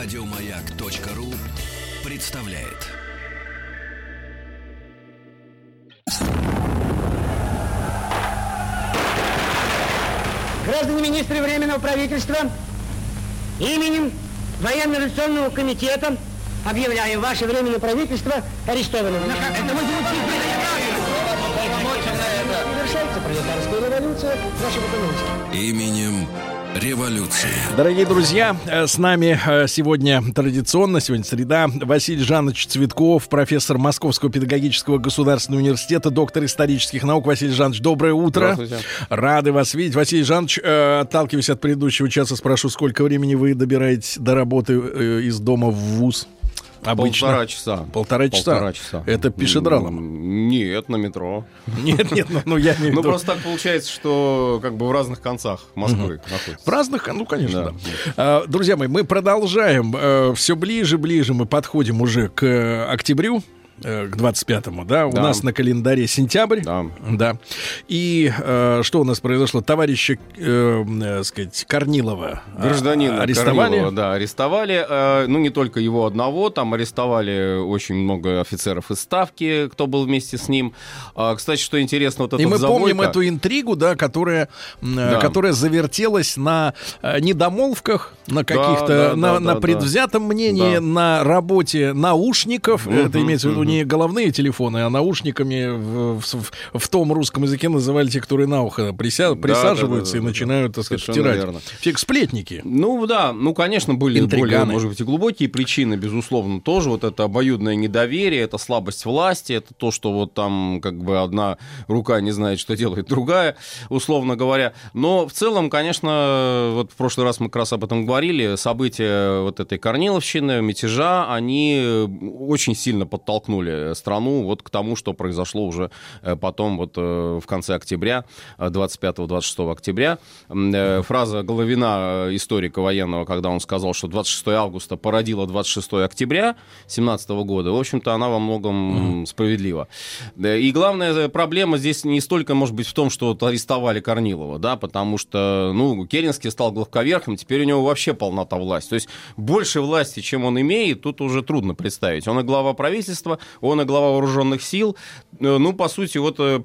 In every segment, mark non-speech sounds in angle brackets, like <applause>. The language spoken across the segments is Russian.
Радиомаяк.ру представляет. Граждане министры Временного правительства, именем Военно-революционного комитета объявляем ваше Временное правительство арестованным. Это мы Совершается пролетарская революция в нашем экономике. Именем революции. Дорогие друзья, э, с нами э, сегодня традиционно, сегодня среда, Василий Жанович Цветков, профессор Московского педагогического государственного университета, доктор исторических наук. Василий Жанович, доброе утро. Рады вас видеть. Василий Жанович, э, отталкиваясь от предыдущего часа, спрошу, сколько времени вы добираетесь до работы из дома в ВУЗ? Обычно. Полтора часа. Полтора часа? Полтора часа. Это пешедралом? Нет, на метро. Нет, нет, ну, ну, я в Ну, просто так получается, что как бы в разных концах Москвы находится. В разных, ну, конечно, да. Да. А, Друзья мои, мы продолжаем. Все ближе, ближе мы подходим уже к э, октябрю. Э, К 25-му, да? У Да. нас на календаре сентябрь. Да. Да. И э, что у нас произошло? Товарища, э, э, сказать, Корнилова а, Гражданина арестовали. Корнилова, да, арестовали. Э, Ну, не только его одного, там арестовали очень много офицеров из Ставки, кто был вместе с ним. А, Кстати, что интересно, вот И этот мы помним Завойко- эту интригу, да, которая, э, Да. которая завертелась на э, недомолвках, на каких-то, да, на, да, на да, предвзятом мнении, Да. на работе наушников. Мгм, Это имеется в виду. Не головные телефоны, а наушниками в, в- в том русском языке называли те, которые на ухо прися- присаживаются да, и да, да. начинают, так сказать, втирать. верно. Все сплетники. Ну да, ну конечно были Интриганы. более, может быть, и глубокие причины, безусловно, тоже вот это обоюдное недоверие, это слабость власти, это то, что вот там как бы одна рука не знает, что делает другая, условно говоря. Но в целом, конечно, вот в прошлый раз мы как раз об этом говорили, события вот этой Корниловщины, мятежа, они очень сильно подтолкнули страну вот к тому, что произошло уже э, потом вот э, в конце октября, э, 25-26 октября. Э, Фраза Головина, э, историка военного, когда он сказал, что 26 августа породило 26 октября 17 года, в общем-то, она во многом справедлива. И главная э, проблема здесь не столько, может быть, в том, что вот арестовали Корнилова, да, потому что, ну, Керенский стал главковерхом, теперь у него вообще полнота власти. То есть больше власти, чем он имеет, тут уже трудно представить. Он и глава правительства, он и глава вооруженных сил. Э, Ну, по сути, вот э,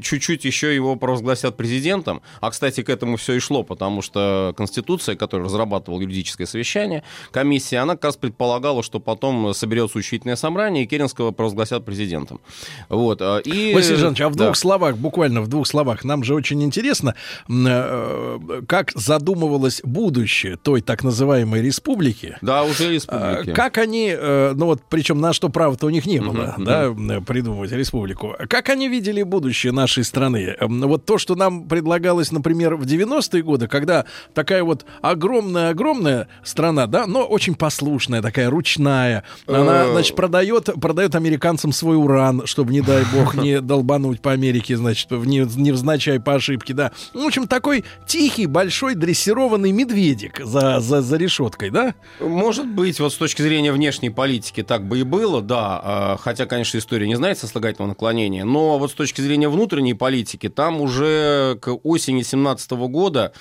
чуть-чуть еще его провозгласят президентом. А, кстати, к этому все и шло, потому что Конституция, которая разрабатывала юридическое совещание, комиссия, она как раз предполагала, что потом соберется учительное собрание, и Керенского провозгласят президентом. Вот. а, И... Василий Жанович, а в Да. двух словах, буквально в двух словах, нам же очень интересно, э, как задумывалось будущее той так называемой республики. Да, уже А, республики. Как они, ну вот, причем на что права-то у них не было, Мгм, да, м, придумывать республику. Как они видели будущее нашей страны? Вот то, что нам предлагалось, например, в 90-е годы, когда такая вот огромная-огромная страна, да, но очень послушная, такая ручная, она, Э. значит, продает, продает американцам свой уран, чтобы, не дай бог, не <laughs> долбануть по Америке, значит, не- невзначай по ошибке, да. В общем, такой тихий, большой, дрессированный медведик за, за, за решеткой, да? Может быть, вот с точки зрения внешней политики так бы и было, да. А, Хотя, конечно, история не знает сослагательного наклонения. Но вот с точки зрения внутренней политики, там уже к осени 17 года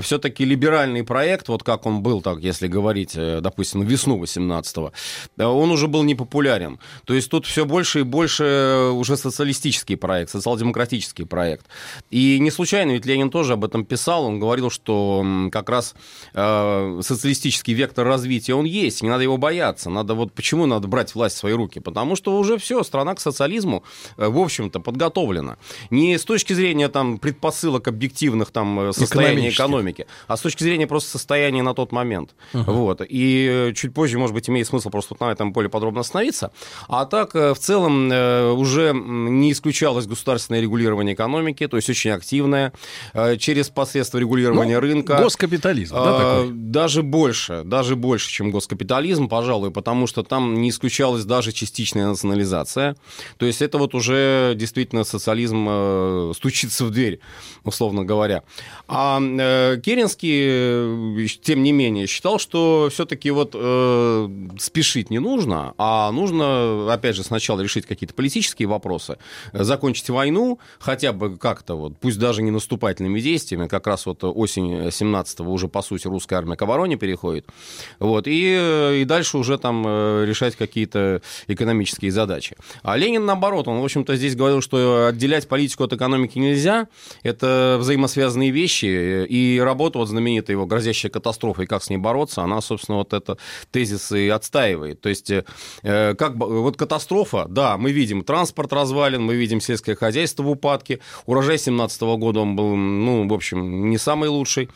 все-таки либеральный проект, вот как он был, так, если говорить, э, допустим, весну 18 он уже был непопулярен. То есть тут все больше и больше уже социалистический проект, социал-демократический проект. И не случайно, ведь Ленин тоже об этом писал, он говорил, что как раз э, социалистический вектор развития, он есть, не надо его бояться. Надо вот почему надо брать власть в свои руки? Потому что уже все, страна к социализму, э, в общем-то, подготовлена. Не с точки зрения там предпосылок объективных там э, состояния экономики, а с точки зрения просто состояния на тот момент. Вот. И э, чуть позже, может быть, имеет смысл просто вот на этом более подробно остановиться. А так, в целом, уже не исключалось государственное регулирование экономики, то есть очень активное, через посредство регулирования Ну, рынка. Госкапитализм, да, такой? Даже больше, даже больше, чем госкапитализм, пожалуй, потому что там не исключалось даже частично частичная национализация. То есть это вот уже действительно социализм э, стучится в дверь, условно говоря. А э, Керенский, э, тем не менее, считал, что все-таки вот э, спешить не нужно, а нужно, опять же, сначала решить какие-то политические вопросы, закончить войну, хотя бы как-то вот, пусть даже не наступательными действиями, как раз вот осень 17-го уже, по сути, русская армия к обороне переходит, вот, и, и дальше уже там решать какие-то экономические задачи. А Ленин, наоборот, он, в общем-то, здесь говорил, что отделять политику от экономики нельзя, это взаимосвязанные вещи, и работа вот знаменитая его «Грозящая катастрофа» и как с ней бороться, она, собственно, вот это тезис и отстаивает. То есть, э, как вот катастрофа, да, мы видим транспорт развален, мы видим сельское хозяйство в упадке, урожай 17 года он был, ну, в общем, не самый лучший,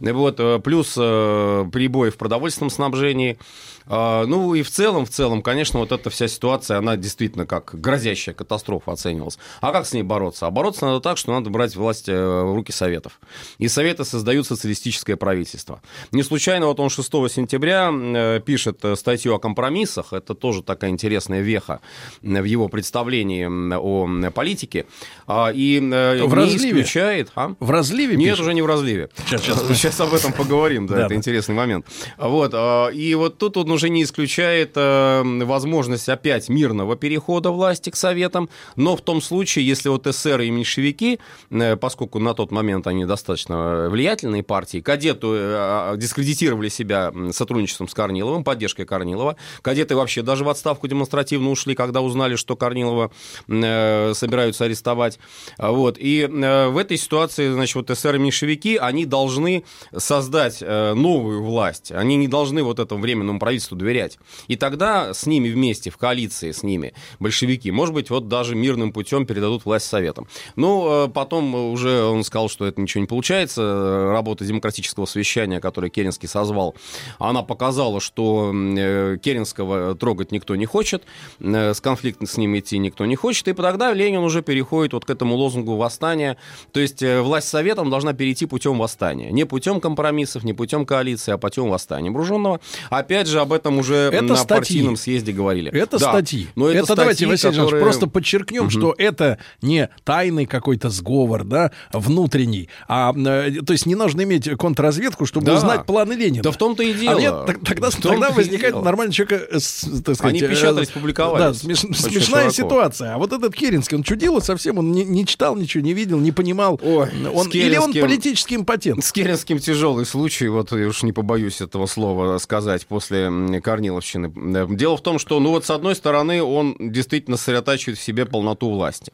вот, э, плюс э, прибои в продовольственном снабжении, ну и в целом, в целом, конечно, вот эта вся ситуация, она действительно как грозящая катастрофа оценивалась. А как с ней бороться? А бороться надо так, что надо брать власть э, в руки Советов. И Советы создают социалистическое правительство. Не случайно вот он 6 сентября э, пишет э, статью о компромиссах, это тоже такая интересная веха в его представлении о политике. А, и в не разливе? исключает... А? В разливе Нет, пишет? уже не в разливе. Сейчас, сейчас. сейчас об этом поговорим, да, это интересный момент. Вот, а, и вот тут он уже не исключает э, возможность опять мирного перехода власти к Советам, но в том случае, если вот эсеры и меньшевики, э, поскольку на тот момент они достаточно влиятельные партии, кадеты э, дискредитировали себя сотрудничеством с Корниловым, поддержкой Корнилова, кадеты вообще даже в отставку демонстративно ушли, когда узнали, что Корнилова э, собираются арестовать. Вот. И э, в этой ситуации, значит, вот эсеры и меньшевики, они должны создать э, новую власть, они не должны вот этому временному правительству правительству доверять. И тогда с ними вместе, в коалиции с ними, большевики, может быть, вот даже мирным путем передадут власть советам. Ну, потом уже он сказал, что это ничего не получается. Работа демократического совещания, которое Керенский созвал, она показала, что э, Керенского трогать никто не хочет, э, с конфликтом с ним идти никто не хочет, и тогда Ленин уже переходит вот к этому лозунгу восстания. То есть э, власть советам должна перейти путем восстания. Не путем компромиссов, не путем коалиции, а путем восстания бруженного. Опять же, об этом уже это на статьи. партийном съезде говорили. Это да. статьи. Но это, это статьи, давайте, Василий которые... просто подчеркнем, угу. что это не тайный какой-то сговор, да, внутренний, а э, то есть не нужно иметь контрразведку, чтобы да. узнать планы Ленина. Да в том-то и дело. А нет, тогда, тогда возникает нормальный человек, э, так сказать, Они э, печатались, публиковали. Да, смеш, смешная широко. ситуация. А вот этот Керенский, он чудило совсем, он не, не читал ничего, не видел, не понимал. Ой, он, или он политический импотент. С Керенским тяжелый случай, вот я уж не побоюсь этого слова сказать после Корниловщины. Дело в том, что, ну вот, с одной стороны, он действительно сосредотачивает в себе полноту власти.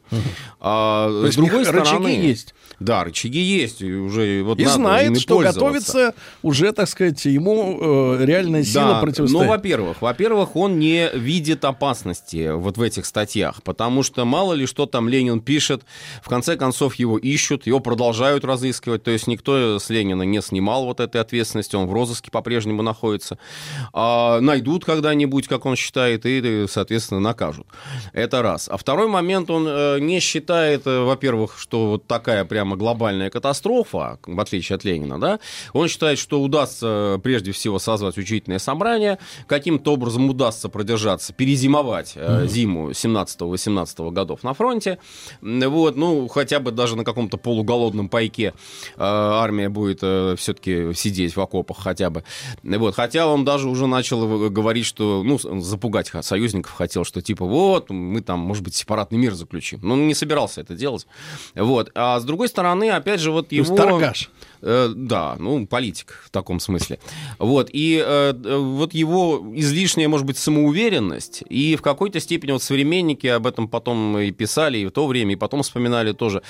А, То с другой стороны... Рычаги есть. Да, рычаги есть. И, уже, вот, и знает, что готовится уже, так сказать, ему э, реальная сила да, противостоять. Ну, во-первых, во-первых, он не видит опасности вот в этих статьях, потому что мало ли что там Ленин пишет, в конце концов его ищут, его продолжают разыскивать, то есть никто с Ленина не снимал вот этой ответственности, он в розыске по-прежнему находится. А, найдут когда-нибудь, как он считает, и, соответственно, накажут. Это раз. А второй момент, он э, не считает, э, во-первых, что вот такая прямо глобальная катастрофа, в отличие от Ленина, да, он считает, что удастся прежде всего созвать учительное собрание, каким-то образом удастся продержаться, перезимовать mm-hmm. зиму 17-18 годов на фронте, вот, ну, хотя бы даже на каком-то полуголодном пайке армия будет все-таки сидеть в окопах хотя бы, вот, хотя он даже уже начал говорить, что, ну, запугать союзников хотел, что типа вот, мы там, может быть, сепаратный мир заключим. Но он не собирался это делать. Вот. А с другой стороны, опять же, вот его... торгаш. Э, да, ну, политик в таком смысле. Вот, и э, вот его излишняя, может быть, самоуверенность, и в какой-то степени вот современники об этом потом и писали, и в то время, и потом вспоминали тоже,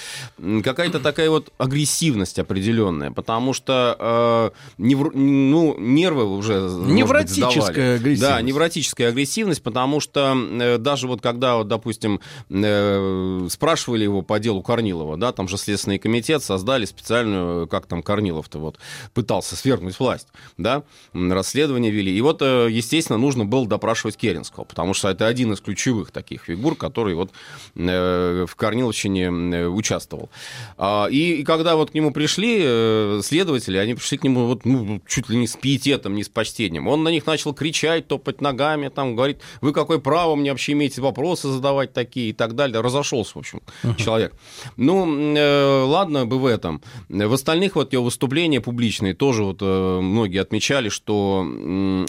какая-то такая вот агрессивность определенная, потому что э, невр... ну, нервы уже, Невротическая быть, агрессивность. Да, невротическая агрессивность, потому что э, даже вот когда, вот, допустим, э, спрашивали его по делу Корнилова, да, там же Следственный комитет создали специальную, как там, Корнилов-то вот пытался свергнуть власть, да, расследование вели. И вот, э, естественно, нужно было допрашивать Керенского, потому что это один из ключевых таких фигур, который вот в Корниловщине участвовал. А, и, и когда вот к нему пришли следователи, они пришли к нему вот, ну, чуть ли не с пиететом, не с почтением. Он на них начал кричать, топать ногами, там, говорит, вы какое право мне вообще имеете вопросы задавать такие и так далее. Разошелся, в общем, uh-huh. человек. Ну, э, ладно бы в этом. В остальных вот его выступления публичные тоже вот э, многие отмечали, что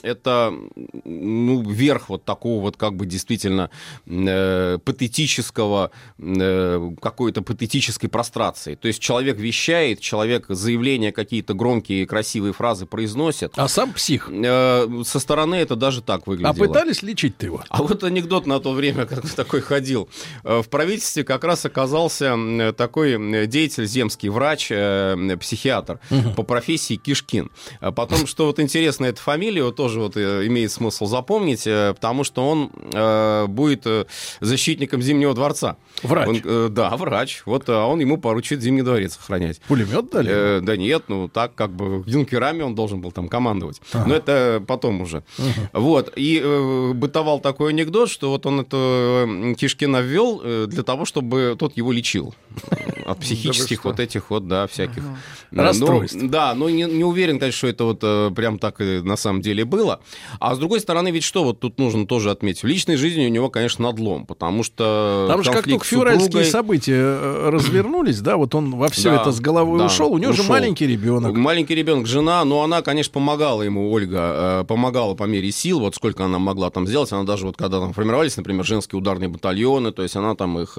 это ну, верх вот такого вот как бы действительно э, патетического, э, какой-то патетической прострации. То есть человек вещает, человек заявления какие-то громкие красивые фразы произносит. А сам псих? Э, со стороны это даже так выглядело. А пытались лечить ты его? А вот анекдот на то время <laughs> как такой ходил. Э, в правительстве как раз оказался такой деятель земский, врач, э, психиатр угу. по профессии Кишкин. А потом, что вот интересно, эта фамилия тоже вот э, имеет смысл запомнить, потому что он будет защитником Зимнего дворца. Врач? Он, да, врач. Вот а он ему поручит Зимний дворец охранять. Пулемет дали? Э, да нет, ну так как бы юнкерами он должен был там командовать. Ага. Но это потом уже. Угу. Вот. И э, бытовал такой анекдот, что вот он это Кишкина ввел э, для того, чтобы тот его лечил <laughs> от психических вот этих вот, да, всяких расстройств. Да, но не, не уверен, конечно, что это вот э, прям так и на самом деле было. А с другой стороны, ведь что вот тут нужно тоже отметить? В личной жизни у него, конечно, надлом, потому что Там же как только февральские события э, развернулись, да, вот он во все да, это с головой да, ушел, у него ушел. же маленький ребенок. Маленький ребенок, жена, но она, конечно, помогала ему, Ольга, помогала по мере сил, вот сколько она могла там сделать, она даже вот когда там формировались, например, женские ударные батальоны, то есть она там их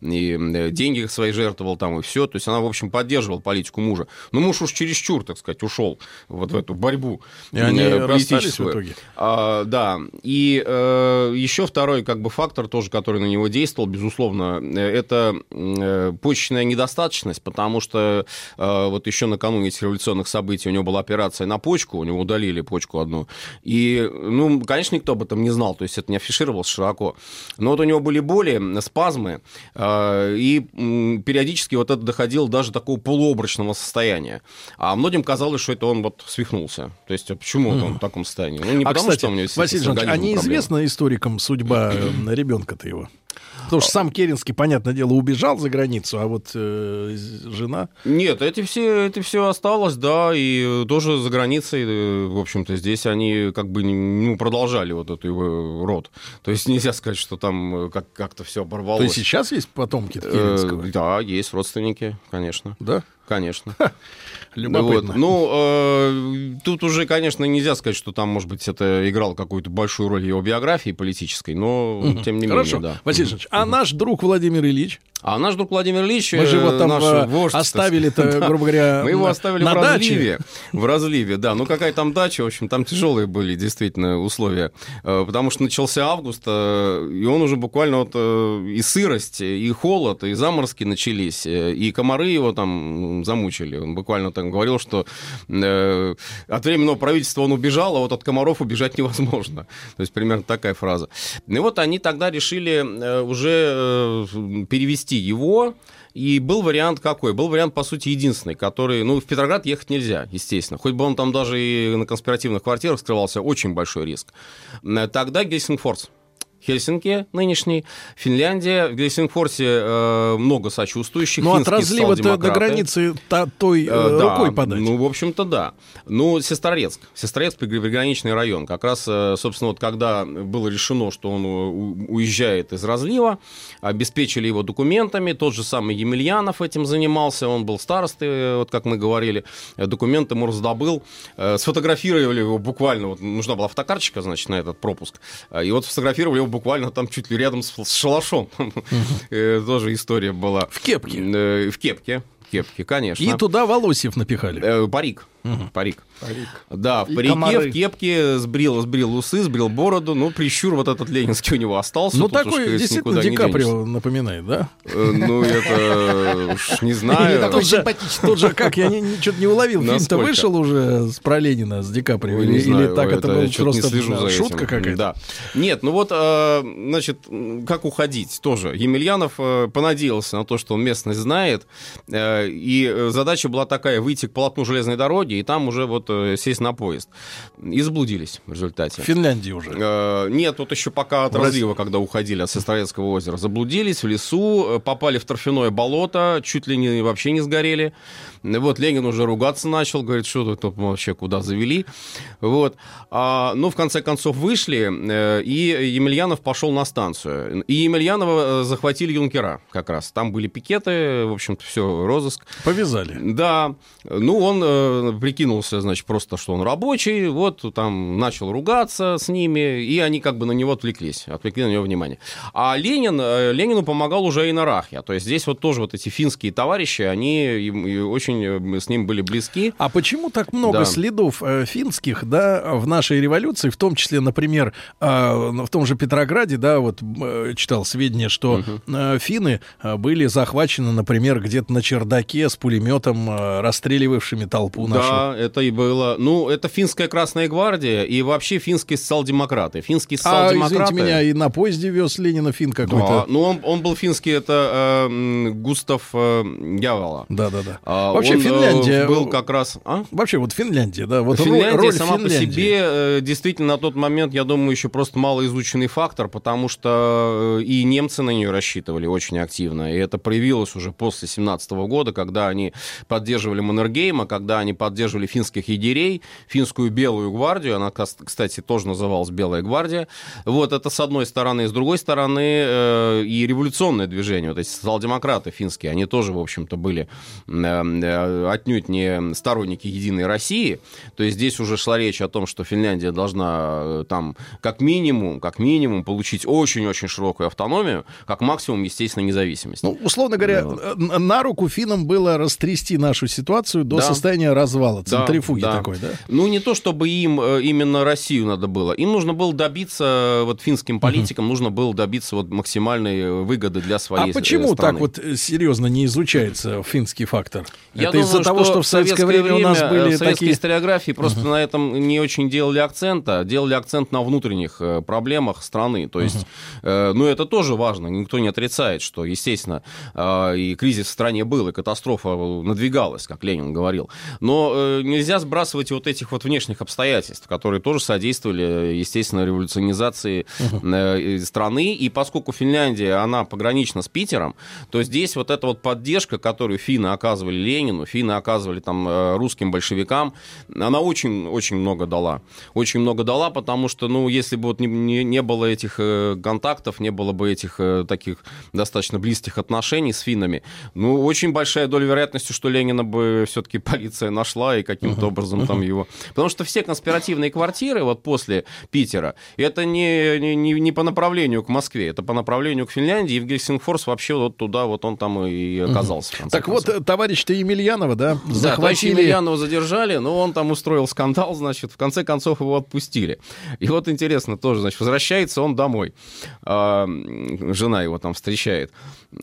и деньги свои жертвовала там и все. То есть она, в общем, поддерживала политику мужа. Но муж уж чересчур, так сказать, ушел вот в эту борьбу и они э, политическую. в итоге. А, да. И э, еще второй как бы фактор тоже, который на него действовал, безусловно, э, это э, почечная недостаточность, потому что э, вот еще накануне этих революционных событий у него была операция на почку, у него удалили почку одну. И, ну, конечно, никто об этом не знал, то есть это не афишировалось широко. Но вот у него были боли, спазмы, э, и периодически вот это доходило даже до такого полуобрачного состояния. А многим казалось, что это он вот свихнулся. То есть, а почему mm. он в таком состоянии? Ну, не а, потому, кстати, что у него Василий Жанович, а неизвестна историкам судьба э, <clears throat> ребенка-то его? Потому что сам Керенский, понятное дело, убежал за границу, а вот э, жена... Нет, эти все, это все осталось, да, и тоже за границей, э, в общем-то, здесь они как бы ну, продолжали вот эту его род. То есть нельзя сказать, что там э, как- как-то все оборвалось. То есть сейчас есть потомки Керенского? Э, да, есть родственники, конечно. Да? Конечно. Любопытно. Вот. Ну, э, тут уже, конечно, нельзя сказать, что там, может быть, это играл какую-то большую роль его биографии политической, но угу. тем не Хорошо. менее, да. Василий Ильич, а наш друг Владимир Ильич? А наш друг Владимир Ильич... Мы же его там э, вождь, оставили-то, грубо говоря, <laughs> Мы его оставили на в разливе. В разливе, да. Ну, какая там дача, в общем, там тяжелые были действительно условия. Э, потому что начался август, э, и он уже буквально вот и сырость, и холод, и заморозки начались, и комары его там замучили. Он буквально там говорил, что от временного правительства он убежал, а вот от комаров убежать <laughs> невозможно. То есть примерно такая фраза. И вот они тогда решили уже перевести вести его. И был вариант какой? Был вариант, по сути, единственный, который... Ну, в Петроград ехать нельзя, естественно. Хоть бы он там даже и на конспиративных квартирах скрывался, очень большой риск. Тогда Гельсингфорс Хельсинки нынешний, Финляндия. В Гельсингфорсе э, много сочувствующих. Ну, от разлива до, до границы та, той э, э, да, рукой подать. Ну, в общем-то, да. Ну, Сестрорецк. Сестрорецк приграничный район. Как раз, э, собственно, вот когда было решено, что он уезжает из разлива, обеспечили его документами. Тот же самый Емельянов этим занимался. Он был старостой, э, вот как мы говорили. Документы ему раздобыл. Сфотографировали его буквально. Вот нужна была фотокарточка, значит, на этот пропуск. И вот сфотографировали его буквально там чуть ли рядом с шалашом. <laughs> Э, тоже история была. В кепке? Э, в кепке. Кепке, конечно. И туда Волосев напихали. Э, парик. Парик. Парик. Да, в И парике, комары. в кепке, сбрил, сбрил усы, сбрил бороду. Ну, прищур вот этот ленинский у него остался. Ну, уж, такой конечно, действительно Ди Каприо напоминает, да? Э, Ну, это уж не <laughs> знаю. такой симпатичный. Тут же, как, я что-то не уловил. Фильм-то вышел уже с про Ленина, с Ди Каприо? Или, так это, просто шутка какая-то? Да. Нет, ну вот, э, значит, как уходить тоже. Емельянов э, понадеялся на то, что он местность знает, и задача была такая, выйти к полотну железной дороги и там уже вот сесть на поезд. И заблудились в результате. В Финляндии уже. Э, Нет, тут еще пока от России. разлива, когда уходили от Сестрорецкого озера, заблудились в лесу, э, попали в торфяное болото, чуть ли не вообще не сгорели. Вот Ленин уже ругаться начал, говорит, что тут вообще куда завели. Вот. А, ну, в конце концов, вышли, э, и Емельянов пошел на станцию. И Емельянова э, захватили юнкера как раз. Там были пикеты, в общем-то, все, розыск. Повязали. Да, ну он э, прикинулся, значит, просто, что он рабочий, вот там начал ругаться с ними, и они как бы на него отвлеклись, отвлекли на него внимание. А Ленин, э, Ленину помогал уже и Нарахья, то есть здесь вот тоже вот эти финские товарищи, они им- и очень э, с ним были близки. А почему так много Да. следов э, финских, да, в нашей революции, в том числе, например, э, в том же Петрограде, да, вот э, читал сведения, что э, финны э, были захвачены, например, где-то на чердаке с пулеметом, э, расстреливавшими толпу нашу. Да, это и было. Ну, это финская Красная Гвардия и вообще финские социал-демократы. Финские А, социал-демократы... извините меня, и на поезде вез Ленина фин Да, какой-то. ну он, он был финский, это э, Густав э, Явола. Да-да-да. А Вообще он, э, Финляндия... был как раз... А? Вообще вот Финляндия, да, вот роль- Финляндия роль сама Финляндии. по себе э, действительно на тот момент, я думаю, еще просто малоизученный фактор, потому что э, и немцы на нее рассчитывали очень активно. И это проявилось уже после 17 года, когда они поддерживали Маннергейма, когда они поддерживали финских егерей, финскую Белую гвардию, она, кстати, тоже называлась Белая гвардия. Вот это с одной стороны. С другой стороны, э, и революционное движение, вот эти социал-демократы финские, они тоже, в общем-то, были э, э, отнюдь не сторонники Единой России. То есть здесь уже шла речь о том, что Финляндия должна э, там как минимум, как минимум получить очень-очень широкую автономию, как максимум, естественно, независимость. Ну, условно говоря, Да. э, на руку финнам было растрясти нашу ситуацию до Да. состояния развала, Да, центрифуги да. такой, да? Ну, не то, чтобы им э, именно Россию надо было. Им нужно было добиться, э, вот финским политикам нужно было добиться вот максимальной э, выгоды для своей А э, почему страны. так вот э, серьезно не изучается финский фактор? Я Это из-за того, что в советское время, у нас э, были в советской такие... историографии просто на этом не очень делали акцента, делали акцент на внутренних э, проблемах страны. То есть, э, ну это тоже важно, никто не отрицает, что, естественно, э, и кризис в стране был, и катастрофа надвигалась, как Ленин говорил. Но э, нельзя сбрасывать вот этих вот внешних обстоятельств, которые тоже содействовали, э, естественно, революционизации э, страны. И поскольку Финляндия, она погранична с Питером, то здесь вот эта вот поддержка, которую финны оказывали Ленину, финны оказывали там э, русским большевикам, она очень-очень много дала. Очень много дала, потому что, ну, если бы вот не, не- не было этих э, контактов, не было бы этих э, таких достаточно близких отношений с финнами, ну, очень большая доля вероятности, что Ленина бы все-таки <laughs> полиция нашла и каким-то образом там его... Потому что все конспиративные квартиры вот после Питера, это не, не, не, по направлению к Москве, это по направлению к Финляндии, и в Гельсингфорс вообще вот туда вот он там и оказался. Так вот, концов. э, товарищ-то Емельянова, да, Да, захватили... Емельянова задержали, но он там устроил скандал, значит, в конце концов его отпустили. И вот интересно тоже, значит, возвращается он домой. А, жена его там встречает.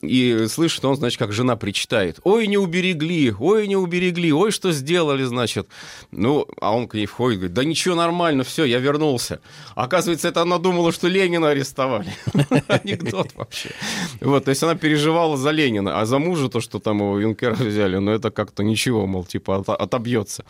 И слышит он, значит, как жена причитает. Ой, не уберегли, ой, не уберегли, ой, что сделали, значит. Ну, а он к ней входит, говорит, да ничего, нормально, все, я вернулся. Оказывается, это она думала, что Ленина арестовали. <laughs> Анекдот вообще. Вот, то есть она переживала за Ленина, а за мужа то, что там его юнкера взяли, ну это как-то ничего, мол, типа от- отобьется.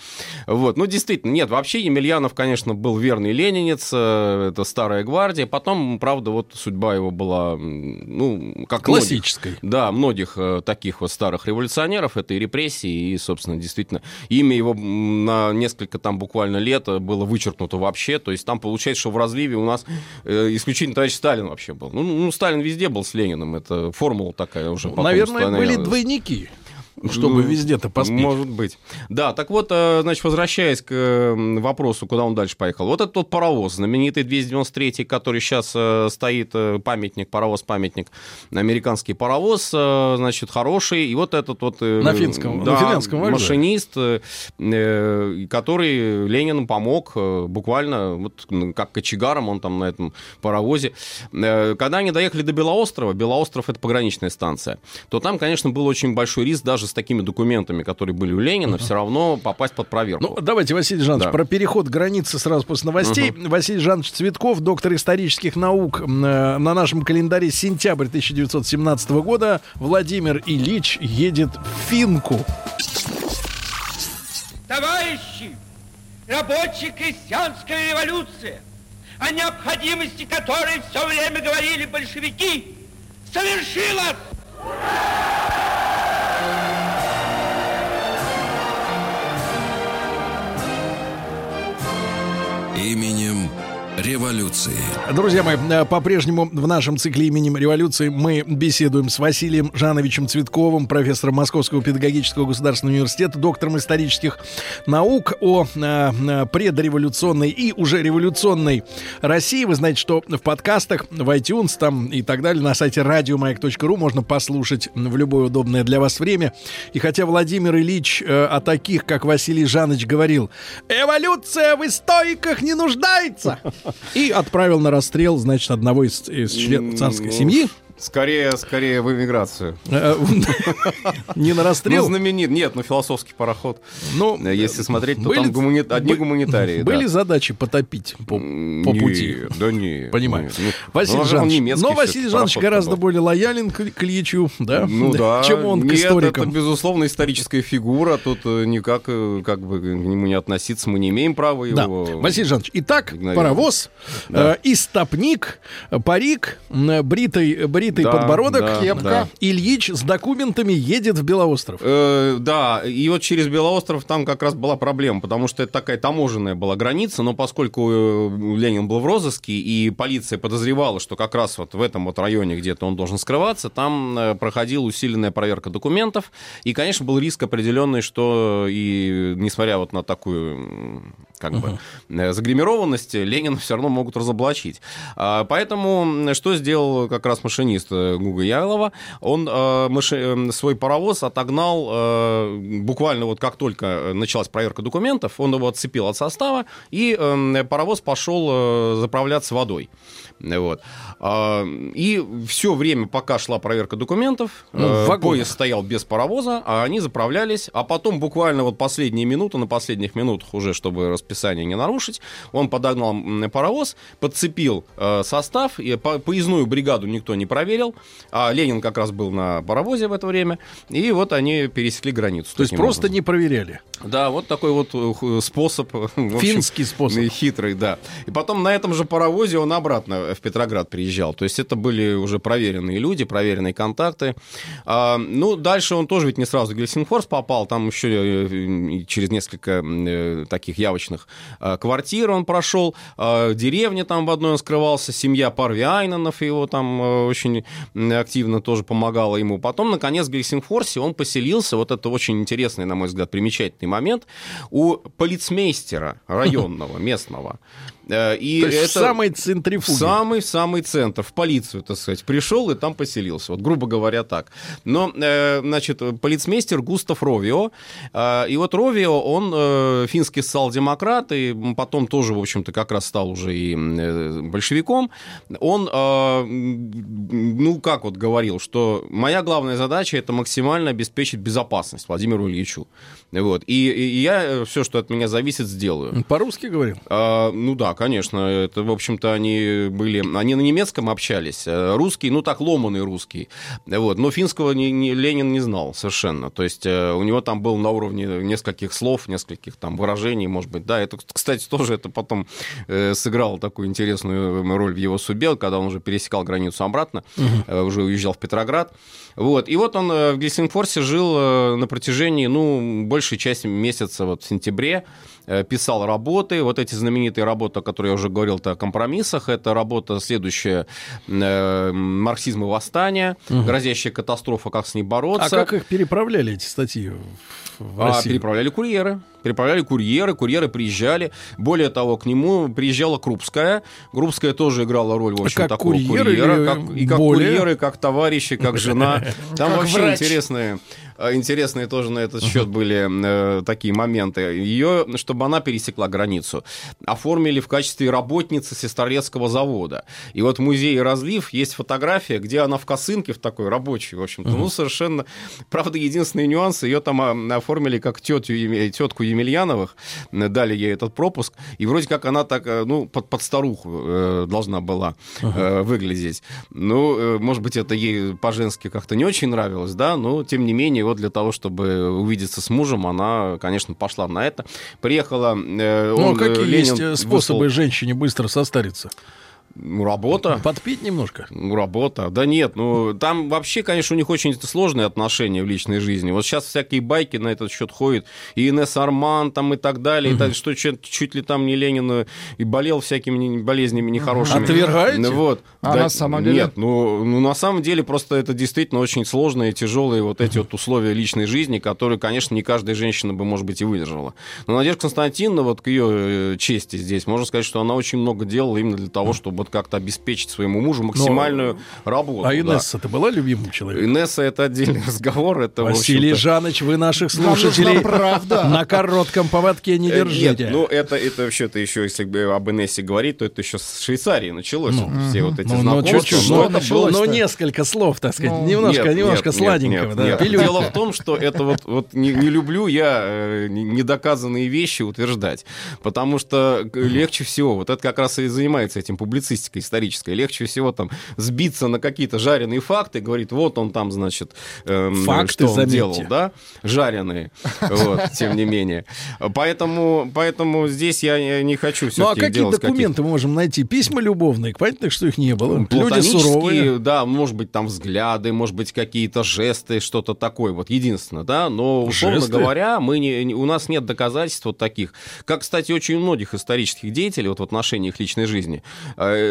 Вот, ну действительно, нет, вообще Емельянов, конечно, был верный ленинец, э, это старая гвардия, потом, правда, вот судьба его была, ну, как многих. Классической. Да, многих э, таких вот старых революционеров, это и репрессии, и, собственно, действительно, имя его на несколько там буквально лет э, было вычеркнуто вообще, то есть там получается, что в разливе у нас исключительно товарищ Сталин вообще был. Ну, ну, Сталин везде был с Лениным, это формула такая уже. потом Наверное, были двойники. <laughs> чтобы Ну, везде-то поспеть. Может быть. Да, так вот, э, значит, возвращаясь к вопросу, куда он дальше поехал. Вот этот тот паровоз, знаменитый 293, который сейчас э, стоит, э, памятник, паровоз-памятник, американский паровоз, значит, хороший. И вот этот вот... На финском- на да, финляндском вокзале. машинист, который Ленину помог буквально, вот как кочегаром он там на этом паровозе. Когда они доехали до Белоострова, Белоостров — это пограничная станция, то там, конечно, был очень большой риск даже с такими документами, которые были у Ленина, все равно попасть под проверку. Ну, давайте, Василий Жанович, Да. про переход границы сразу после новостей. Василий Жанович Цветков, доктор исторических наук, э, на нашем календаре сентябрь 1917 года. Владимир Ильич едет в Финку. Товарищи, рабочая крестьянская революция, о необходимости которой все время говорили большевики, совершилась! Именем революции. Друзья мои, э, по-прежнему в нашем цикле именем революции мы беседуем с Василием Жановичем Цветковым, профессором Московского педагогического государственного университета, доктором исторических наук о э, э, предреволюционной и уже революционной России. Вы знаете, что в подкастах, в iTunes там и так далее, на сайте радиомаяк.ру можно послушать в любое удобное для вас время. И хотя Владимир Ильич о таких, как Василий Жанович говорил, эволюция в историках не нуждается, и отправил на расстрел, значит, одного из, из членов царской семьи. Скорее, скорее в эмиграцию. Э, <laughs> Не на Ну, расстрел. знаменит. Нет, ну, философский пароход. Ну, Э, Если смотреть, то были- там гумани- одни гуманитарии. Были да. задачи потопить по, пути. Да не. <laughs> Понимаю. нет, ну, Василий ну, Жанович, но Василий Жанович гораздо был. более лоялен к, к Ильичу, да, Ну <laughs> да, чем он к историкам. это, безусловно, историческая фигура. Тут э, никак э, как бы к нему не относиться. Мы не имеем права Да. его... Василий Жанович, итак, игнорировать. паровоз, Да. э, истопник, э, парик, бритый, бритый Да, подбородок, да, кепка. да. Ильич с документами едет в Белоостров. Э, да, и вот через Белоостров там как раз была проблема, потому что это такая таможенная была граница, но поскольку э, Ленин был в розыске, и полиция подозревала, что как раз вот в этом вот районе где-то он должен скрываться, там э, проходила усиленная проверка документов, и, конечно, был риск определенный, что и несмотря вот на такую как бы э, загримированность, Ленина все равно могут разоблачить. А, Поэтому что сделал как раз машинист э, Гуга Яйлова? Он э, маши- свой паровоз отогнал буквально вот как только началась проверка документов, он его отцепил от состава, и э, паровоз пошел заправляться водой. Вот. А, И все время, пока шла проверка документов, Ну, э, поезд стоял без паровоза, а они заправлялись, а потом буквально вот последние минуты, на последних минутах уже, чтобы расписание не нарушить, он подогнал паровоз, подцепил э, состав, и по- поездную бригаду никто не проверил, а Ленин как раз был на паровозе в это время, и вот они пересекли границу. То есть просто образом. не проверяли. Да, вот такой вот э, способ. в общем, Финский способ. <laughs> Хитрый, да. И потом на этом же паровозе он обратно в Петроград приезжал. То есть это были уже проверенные люди, проверенные контакты. А, ну, дальше он тоже ведь не сразу в Гельсингфорс попал. Там еще э, через несколько э, таких явочных э, квартир он прошел. А, деревня там в одной он скрывался. Семья Парви Айненов его там э, очень активно тоже помогала ему. Потом, наконец, в Гельсингфорсе он поселился. Вот это очень интересный, на мой взгляд, примечательный момент. У полицмейстера <laughs> районного, местного. И То есть в это самой в центрифуге. Самый-самый центр, в полицию, так сказать, пришел и там поселился. Вот, грубо говоря, так. Но, э, значит, полицмейстер Густав Ровио. э, И вот Ровио, он э, финский социал-демократ, и потом тоже, в общем-то, как раз стал уже и э, большевиком. Он, э, ну, как вот говорил, что моя главная задача это максимально обеспечить безопасность Владимиру Ильичу. Вот. И, и я все, что от меня зависит, сделаю. По-русски говорил? А, ну да, конечно. Это, в общем-то, они были... Они на немецком общались. Э, Русский, ну так, ломаный русский. Вот. Но финского не- не- Ленин не знал совершенно. То есть э, у него там был на уровне нескольких слов, нескольких там выражений, может быть. Да, это, кстати, тоже это потом э, сыграло такую интересную роль в его судьбе, когда он уже пересекал границу обратно, э, уже уезжал в Петроград. Вот. И вот он э, в Гельсингфорсе жил э, на протяжении, ну, большей части месяца, вот в сентябре, э, писал работы. Вот эти знаменитые работы, о которых я уже говорил, о компромиссах. Это работа следующая «Марксизм и восстание», грозящая катастрофа, как с ней бороться. А как их переправляли, эти статьи в- А, переправляли курьеры. Переправляли курьеры, курьеры приезжали. Более того, к нему приезжала Крупская. Крупская тоже играла роль, в общем, Как такого курьер курьера. как- и как более? курьеры, как товарищи, как жена. <laughs> Там Как вообще врач. интересные, э, интересные тоже на этот счет были э, такие моменты. Ее, чтобы она пересекла границу, оформили в качестве работницы Сестрорецкого завода. И вот в музее «Разлив» есть фотография, где она в косынке, в такой рабочей, в общем-то. Ну, совершенно... Правда, единственный нюанс, ее там а, оформили как тетю, тетку Емельяновых, дали ей этот пропуск, и вроде как она так, э, ну, под, под старуху э, должна была э, выглядеть. Ну, может быть, это ей по-женски как-то не очень нравилось, да, но, тем не менее, вот для того, чтобы увидеться с мужем, она, конечно, пошла на это. Приехала... Ну, а он, э, какие Ленин есть способы выслал- женщине быстро состариться? Ну, работа. Подпить немножко? Ну, работа. Да нет, ну там вообще, конечно, у них очень сложные отношения в личной жизни. Вот сейчас всякие байки на этот счет ходят. И Инесс Арман там и так далее. И так, что чуть, чуть ли там не Ленин э, и болел всякими болезнями нехорошими. Отвергаете? Ну, вот. А на самом деле? Нет, ну, ну на самом деле просто это действительно очень сложные, тяжелые вот эти вот условия личной жизни, которые, конечно, не каждая женщина бы, может быть, и выдержала. Но Надежда Константиновна, вот к ее э, чести здесь, можно сказать, что она очень много делала именно для того, чтобы вот как-то обеспечить своему мужу максимальную работу. А да. Инесса, ты была любимым человеком? Инесса это отдельный разговор. Это, Василий Жаныч, вы наших слушателей правда. на коротком поводке не э, держите. Нет, ну это, это вообще-то еще, если бы об Инессе говорить, то это еще с Швейцарии началось. вот все вот эти Ну, ну, знакомства. ну, но это началось? было ну, началось-то? несколько слов, так сказать, Ну, немножко, Нет, немножко нет, сладенького, нет, да, нет. Дело в том, что это вот, вот не, не люблю я э, не- недоказанные вещи утверждать, потому что легче всего, вот это как раз и занимается этим публицистикой исторической, легче всего там сбиться на какие-то жареные факты, говорит, вот он там, значит, эм, Факты, что он заметьте. делал, да, жареные, <laughs> вот, тем не менее. Поэтому, поэтому здесь я не хочу Ну, а какие документы мы можем найти? Письма любовные, понятно, что их не было. Люди суровые. да, может быть, там взгляды, может быть, какие-то жесты, что-то такое, вот, единственное, да, но, условно Жесты? говоря, мы не, у нас нет доказательств вот таких, как, кстати, очень многих исторических деятелей вот в отношении их личной жизни.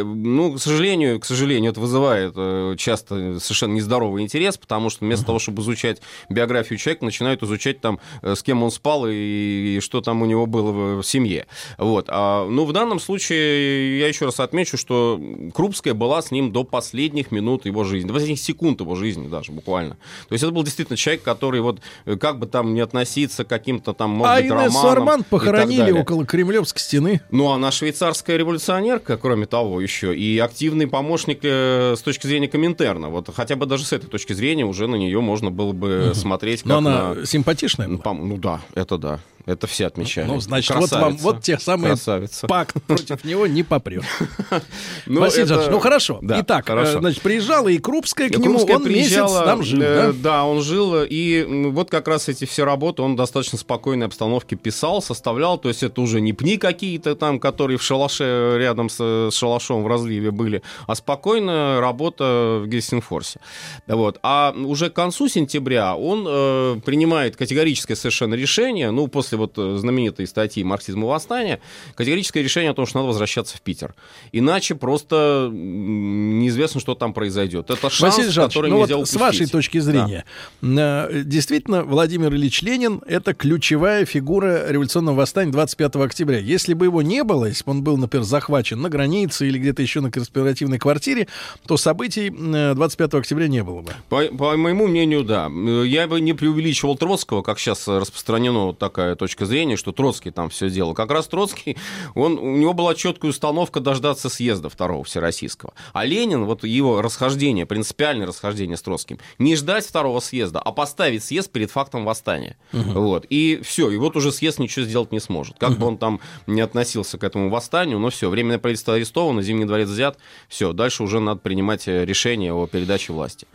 Э, Ну, к сожалению, к сожалению, это вызывает э, часто совершенно нездоровый интерес, потому что вместо того, чтобы изучать биографию человека, начинают изучать там, э, с кем он спал и, и что там у него было в, семье. Вот. А, ну, в данном случае я еще раз отмечу, что Крупская была с ним до последних минут его жизни, до последних секунд его жизни даже буквально. То есть это был действительно человек, который вот как бы там не относиться к каким-то там, может А быть, романам Арман похоронили около Кремлевской стены. Ну, она швейцарская революционерка, кроме того, еще, и активный помощник э, с точки зрения Коминтерна. Вот хотя бы даже с этой точки зрения уже на нее можно было бы смотреть как Но она на... симпатичная Ну, была. ну да, это да. Это все отмечали. Ну, значит, вот вам Красавица. вот те самые Красавица. пакт <laughs> против него не попрет. <laughs> Ну, Василий это- Жанович, ну хорошо. Да, Итак, хорошо. э, значит, приезжала и Крупская к И нему, Крупская он месяц приезжала, там жил, э, да? Да, он жил, и вот как раз эти все работы он в достаточно спокойной обстановке писал, составлял, то есть это уже не пни какие-то там, которые в шалаше рядом с, с шалашом в разливе были, а спокойная работа в Гельсинфорсе. Вот. А уже к концу сентября он э, принимает категорическое совершенно решение, ну, после вот знаменитой статьи «Марксизм и восстание», категорическое решение о том, что надо возвращаться в Питер. Иначе просто неизвестно, что там произойдет. Это шанс, Василий Жанович, который ну нельзя вот с упустить. вашей точки зрения, э, действительно, Владимир Ильич Ленин — это ключевая фигура революционного восстания 25 октября. Если бы его не было, если бы он был, например, захвачен на границе или где-то еще на конспиративной квартире, то событий э, 25 октября не было бы. По, по моему мнению, да. Э, Я бы не преувеличивал Троцкого, как сейчас распространена вот такая точка зрения, что Троцкий там все делал. Как раз Троцкий, он, у него была четкая установка дождаться съезда второго всероссийского. А Ленин, вот его расхождение, принципиальное расхождение с Троцким, не ждать второго съезда, а поставить съезд перед фактом восстания. Вот. И все, и вот уже съезд ничего сделать не сможет. Как бы он там не относился к этому восстанию, но все, временное правительство арестовано, Зимний дворец взят, все, дальше уже надо принимать э, решение о передаче власти.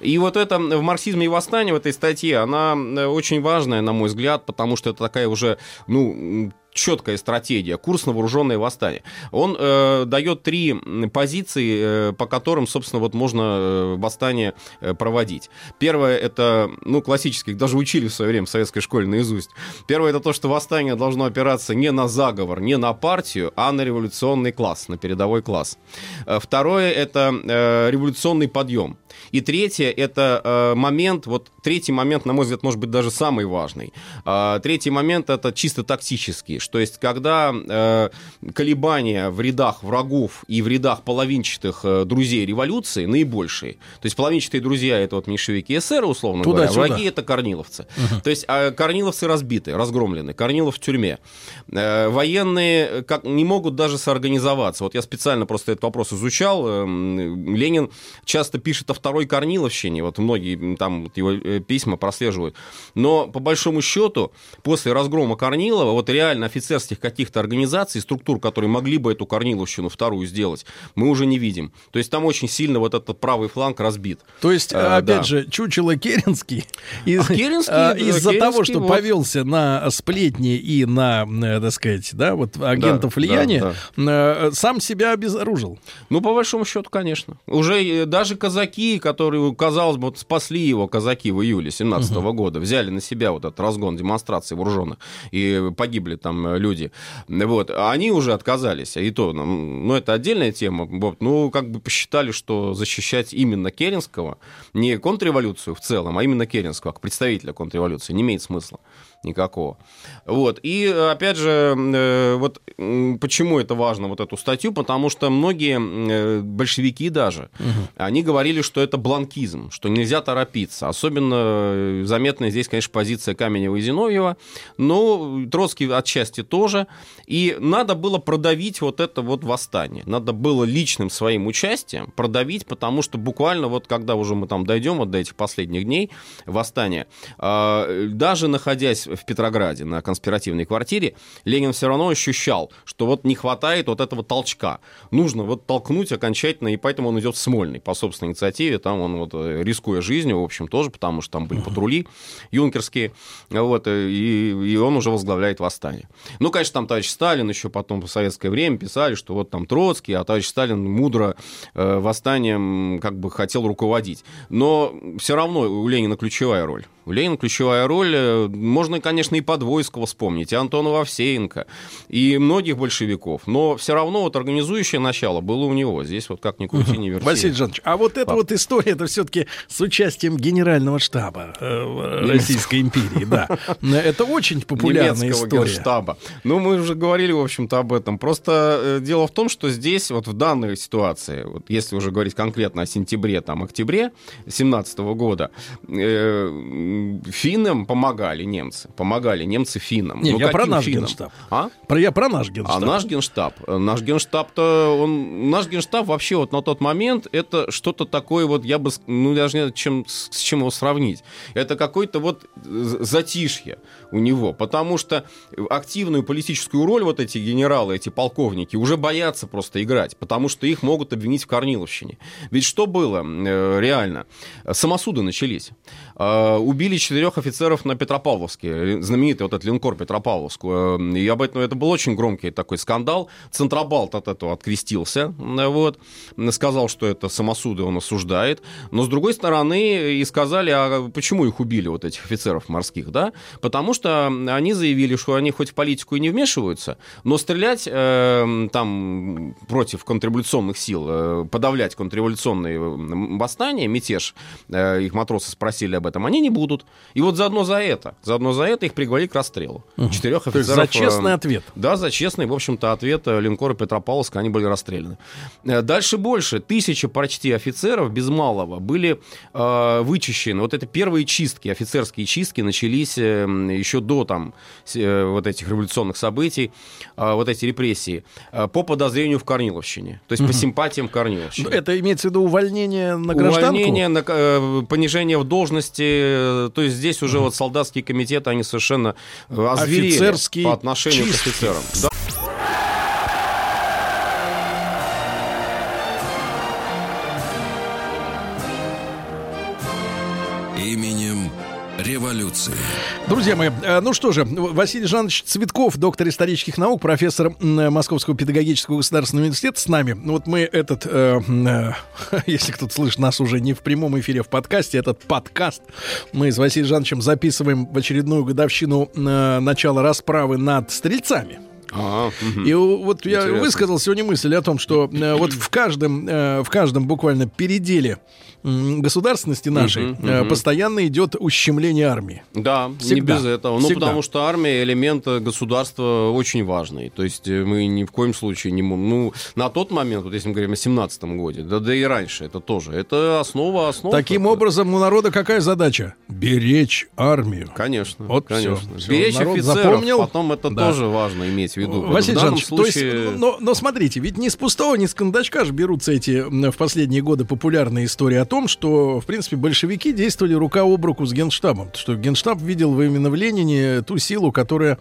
И вот это в марксизме и восстании в этой статье, она э, очень важная, на мой взгляд, потому что это такая уже, ну, четкая стратегия, курс на вооруженное восстание. Он э, дает три позиции, э, по которым, собственно, вот можно э, восстание э, проводить. Первое это, ну, классических, даже учили в свое время в советской школе наизусть. Первое это то, что восстание должно опираться не на заговор, не на партию, а на революционный класс, на передовой класс. Э, второе это э, революционный подъем. И третье, это э, момент, вот третий момент, на мой взгляд, может быть даже самый важный. Э, третий момент это чисто тактический, что есть когда э, колебания в рядах врагов и в рядах половинчатых э, друзей революции наибольшие. То есть половинчатые друзья это вот меньшевики эсеры, условно Туда, говоря, сюда. враги это корниловцы. То есть э, корниловцы разбиты, разгромлены, Корнилов в тюрьме. Э, военные э, как, не могут даже соорганизоваться. Вот я специально просто этот вопрос изучал. Э, Ленин часто пишет о второй Корниловщине, вот многие там вот его э, письма прослеживают. Но по большому счету, после разгрома Корнилова, вот реально офицерских каких-то организаций, структур, которые могли бы эту Корниловщину вторую сделать, мы уже не видим. То есть там очень сильно вот этот правый фланг разбит. То есть, А, опять да. же, чучело Керенский, <laughs> из- Керенский, а, да, из-за Керенский того, что вот. повелся на сплетни и на, э, так сказать, да, вот агентов да, влияния, э, сам себя обезоружил. Ну, по большому счету, конечно. Уже э, даже казаки, которые, казалось бы, вот спасли его, казаки в июле 17 года, взяли на себя вот этот разгон демонстраций вооруженных, и погибли там э, люди, вот, а они уже отказались, и то, ну, это отдельная тема, вот, ну, как бы посчитали, что защищать именно Керенского, не контрреволюцию в целом, а именно Керенского, как представителя контрреволюции, не имеет смысла никакого. Вот. И, опять же, э, вот почему это важно, вот эту статью, потому что многие э, большевики даже, они говорили, что это бланкизм, что нельзя торопиться. Особенно заметна здесь, конечно, позиция Каменева и Зиновьева, но Троцкий отчасти тоже. И надо было продавить вот это вот восстание. Надо было личным своим участием продавить, потому что буквально вот когда уже мы там дойдем вот до этих последних дней восстания, э, даже находясь в Петрограде на конспиративной квартире, Ленин все равно ощущал, что вот не хватает вот этого толчка. Нужно вот толкнуть окончательно, и поэтому он идет в Смольный по собственной инициативе. Там он вот, э, рискуя жизнью, в общем, тоже, потому что там были патрули юнкерские, вот, э, и, и он уже возглавляет восстание. Ну, конечно, там товарищ Сталин еще потом в советское время писали, что вот там Троцкий, а товарищ Сталин мудро э, восстанием как бы хотел руководить. Но все равно у Ленина ключевая роль. У Ленина ключевая роль, э, можно, конечно, и Подвойского вспомнить, и Антона Вовсеенко, и многих большевиков, но все равно вот организующее начало было у него. Здесь вот как ни крути, не верти. Василий Жанович, а вот эта Пап. вот история, это все-таки с участием генерального штаба э, Российской империи, да. Это очень популярная история. генштаба. Ну, мы уже говорили, в общем-то, об этом. Просто э, дело в том, что здесь, вот в данной ситуации, вот если уже говорить конкретно о сентябре, там, октябре 17 года, финнам помогали немцы. Помогали немцы финнам. Не, Ну, я про наш финнам? генштаб. А? Про, я про наш А генштаб. наш генштаб, э, наш генштаб-то, он, наш генштаб вообще вот на тот момент это что-то такое вот, я бы, ну даже не чем, с чем его сравнить. Это какой-то вот з- затишье у него, потому что активную политическую роль вот эти генералы, эти полковники уже боятся просто играть, потому что их могут обвинить в Корниловщине. Ведь что было э, реально? Самосуды начались. Э, убили четырех офицеров на Петропавловске, знаменитый вот этот линкор Петропавловск. Э, И об этом это был очень громкий такой скандал. Центробалт от этого открестился, э, вот, сказал, что это самосуды он осуждает. Но с другой стороны и сказали, а почему их убили, вот этих офицеров морских, да? Потому что они заявили, что они хоть в политику и не вмешиваются, но стрелять э, там против контрреволюционных сил, э, подавлять контрреволюционные э, восстания, мятеж, э, их матросы спросили об этом, они не будут. И вот заодно за это, заодно за это их приговорили к расстрелу. Четырех То есть офицеров. за э, честный ответ. да, за честный, в общем-то, ответ э, линкора Петропавловска, они были расстреляны. Э, Дальше больше. Тысячи почти офицеров без малого были э, вычищены. Вот это первые чистки, офицерские чистки начались э, еще до там э, вот этих революционных событий, э, вот эти репрессии, э, по подозрению в Корниловщине. То есть по симпатиям Корниловщины. Это имеется в виду увольнение на гражданку? Увольнение, на- э, понижение в должности, э, то есть здесь уже вот солдатские комитеты, они совершенно э, озверели по отношению чистки. к офицерам. Да. Революции. Друзья мои, э, ну что же, Василий Жанович Цветков, доктор исторических наук, профессор Московского педагогического государственного университета с нами. Ну Вот мы этот, э, э, <laughs> если кто-то слышит нас уже не в прямом эфире, а в подкасте, этот подкаст мы с Василием Жановичем записываем в очередную годовщину э, начала расправы над стрельцами. А. И вот я Интересно. высказал сегодня мысль о том, что э, вот в каждом, э, в каждом буквально переделе государственности нашей э, постоянно идет ущемление армии. Да, не Всегда. без этого. Ну, потому что армия элемент государства очень важный. То есть мы ни в коем случае не можем... Ну, на тот момент, вот если мы говорим о 17 годе, да, да и раньше, это тоже. Это основа основ. Таким образом, у народа какая задача? Беречь армию. Конечно, Вот конечно. Всё, Беречь народ офицеров, запомнил? потом это Да. тоже важно иметь в виду. Василий Жанович, то есть, случае... но, но смотрите, ведь не с пустого, не с кондачка же берутся эти в последние годы популярные истории о том, что, в принципе, большевики действовали рука об руку с Генштабом. Что Генштаб видел именно в Ленине ту силу, которая,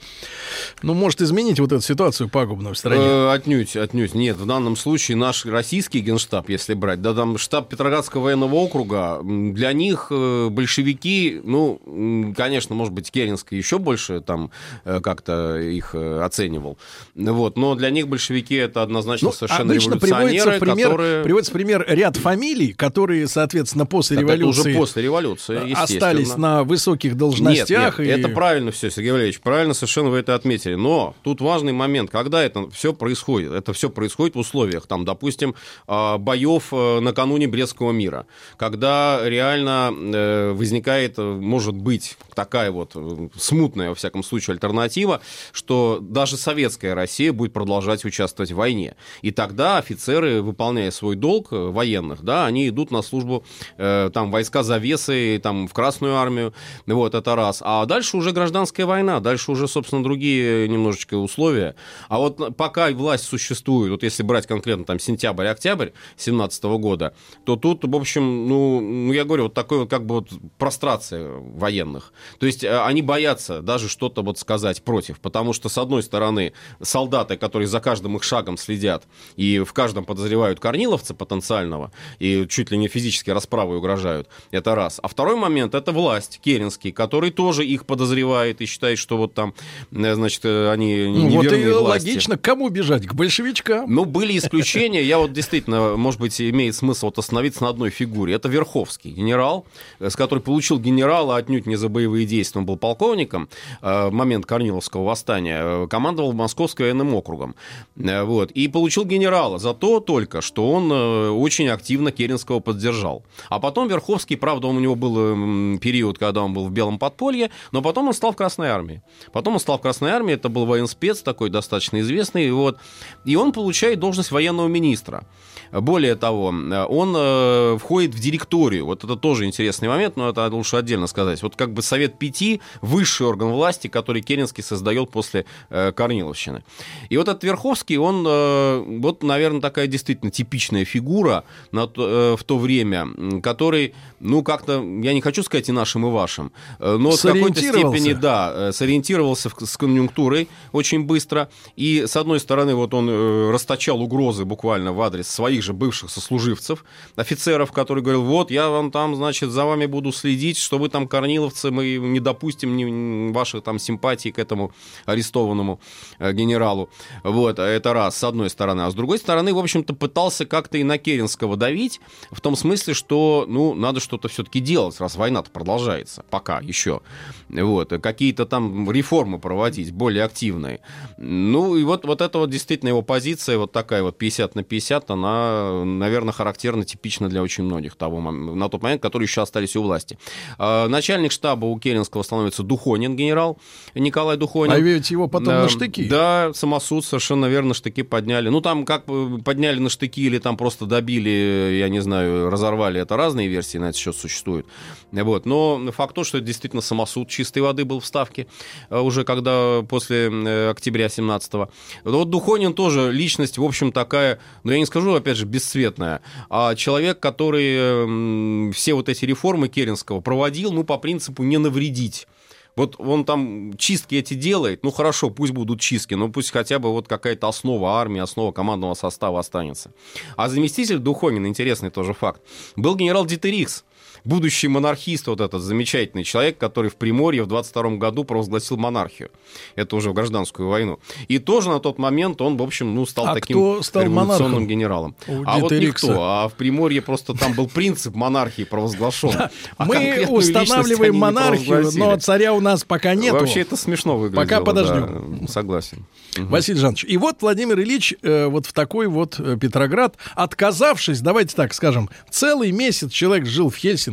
ну, может изменить вот эту ситуацию пагубную в стране. Э, отнюдь, отнюдь. Нет, в данном случае наш российский генштаб, если брать, да там штаб Петроградского военного округа, для них э, большевики, ну, конечно, может быть, Керенский еще больше там э, как-то их э, оценивал. Вот, но для них большевики это однозначно Ну, совершенно обычно приводится революционеры, в, пример, которые... приводится пример ряд фамилий, которые, соответственно, после Так революции уже после революции, э, остались на высоких Нет, должностях. нет, и- это правильно все, Сергей Валерьевич, правильно совершенно вы это отметили. Но тут важный момент, когда это все происходит. Это все происходит в условиях, там, допустим, а, боев э, накануне Брестского мира, когда реально э, возникает, может быть, такая вот смутная, во всяком случае, альтернатива, что даже советская Россия будет продолжать участвовать в войне. И тогда офицеры, выполняя свой долг э, военных, да, они идут на службу э, там войска завесы, там в Красную армию, вот это раз. А дальше уже гражданская война, дальше уже, собственно, другие немножечко условия. А вот пока власть существует, вот если брать конкретно там сентябрь-октябрь 17 года, то тут, в общем, ну, ну, я говорю, вот такой вот как бы вот прострация военных. То есть э, они боятся даже что-то вот сказать против, потому что, с одной стороны, солдаты, которые за каждым их шагом следят и в каждом подозревают корниловца потенциального и чуть ли не физически расправой угрожают, это раз. А второй момент, это власть, Керенский, который тоже их подозревает и считает, что вот там, э, значит, э, они Ну, не вот и власти. логично, кому бежать? К большевичкам? Ну, были исключения. Я вот действительно, может быть, имеет смысл вот остановиться на одной фигуре. Это Верховский, генерал, э, с который получил генерала отнюдь не за боевые действия. Он был полковником в момент Корниловского восстания. э, Командовал Московским военным округом. Э, Вот. И получил генерала за то только, что он э, очень активно Керенского поддержал. А потом Верховский, правда, он, у него был м, период, когда он был в Белом подполье, но потом он стал в Красной армии. Потом он стал в Красной армии, это был военспец такой достаточно известный, вот. И он получает должность военного министра. Более того, он э, входит в директорию. Вот это тоже интересный момент, но это лучше отдельно сказать. Вот как бы Совет Пяти – высший орган власти, который Керенский создает после э, Корниловщины. И вот этот Верховский, он, э, вот, наверное, такая действительно типичная фигура на э, в то время, который, ну, как-то, я не хочу сказать и нашим, и вашим, э, но в какой-то степени, да, сориентировался с конъюнктурой очень быстро. И, с одной стороны, вот он расточал угрозы буквально в адрес своих же бывших сослуживцев, офицеров, который говорил, вот, я вам там, значит, за вами буду следить, что вы там корниловцы, мы не допустим ваших там симпатий к этому арестованному генералу. Вот, это раз, с одной стороны. А с другой стороны, в общем-то, пытался как-то и на Керенского давить, в том смысле, что, ну, надо что-то все-таки делать, раз война-то продолжается, пока еще. Вот, какие-то там реформы проводить, более активные. Ну, и вот, вот эта вот действительно его позиция, вот такая вот 50 на 50, она, наверное, характерна, типична для очень многих того, на тот момент, которые еще остались у власти. А, Начальник штаба у Керенского становится Духонин, генерал Николай Духонин. А ведь его потом Да, на штыки. Да, самосуд, совершенно верно, штыки подняли. Ну, там как подняли на штыки или там просто добили, я не знаю, разорвали, это разные версии на этот счет существуют. Вот. Но факт то, что это действительно самосуд чистой воды был в Ставке, э, уже когда после э, октября 17-го. Вот Духонин тоже личность, в общем, такая, но я не скажу, опять же, бесцветная, а человек, который э, м, все вот эти реформы Керенского проводил, ну, по принципу не навредить. Вот он там чистки эти делает, ну хорошо, пусть будут чистки, но пусть хотя бы вот какая-то основа армии, основа командного состава останется. А заместитель Духонина, интересный тоже факт, был генерал Дитерикс, будущий монархист, вот этот замечательный человек, который в Приморье в 22 году провозгласил монархию. Это уже в гражданскую войну. И тоже на тот момент он, в общем, ну, стал А таким кто стал революционным монархом? генералом. У а вот никто. А в Приморье просто там был принцип монархии провозглашен. <laughs> А Мы устанавливаем монархию, но царя у нас пока нету. Вообще это смешно выглядело. Пока подождем. согласен. Василий Жанович, и вот Владимир Ильич э, вот в такой вот э, Петроград, отказавшись, давайте так скажем, целый месяц человек жил в Хельсинки,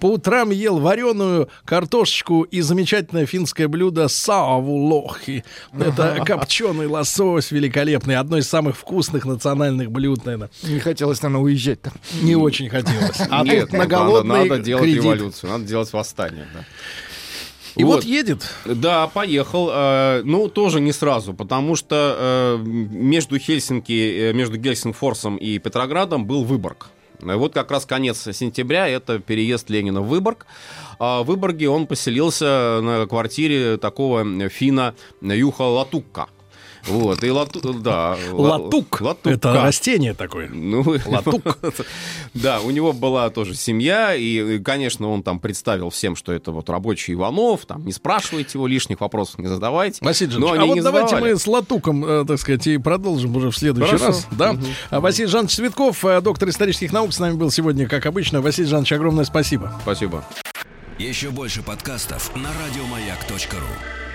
по утрам ел вареную картошечку и замечательное финское блюдо савулохи. Это копченый лосось великолепный, одно из самых вкусных национальных блюд, наверное. Не хотелось, наверное, уезжать там. Не очень хотелось. А Нет, тут на надо, голодный надо делать кредит. революцию, надо делать восстание. да. И вот едет. Да, поехал. э, Ну, тоже не сразу, потому что э, между Хельсинки, э, между Гельсингфорсом и Петроградом был Выборг. Э, Вот как раз конец сентября, это переезд Ленина в Выборг. А в Выборге он поселился на квартире такого фина Юха Латукка. Вот, и лату, да. ла- Латук. Латукка. Это растение такое. Ну, <laughs> Латук. Да, у него была тоже семья, и, конечно, он там представил всем, что это вот рабочий Иванов, там, не спрашивайте его, лишних вопросов не задавайте. Василий Но Жанович, они а вот не давайте задавали. мы с Латуком, э, так сказать, и продолжим уже в следующий Хорошо. раз. Да? А Василий Жанович Цветков, э, доктор исторических наук, с нами был сегодня, как обычно. Василий Жанович, огромное спасибо. Спасибо. Еще больше подкастов на радиомаяк.ру.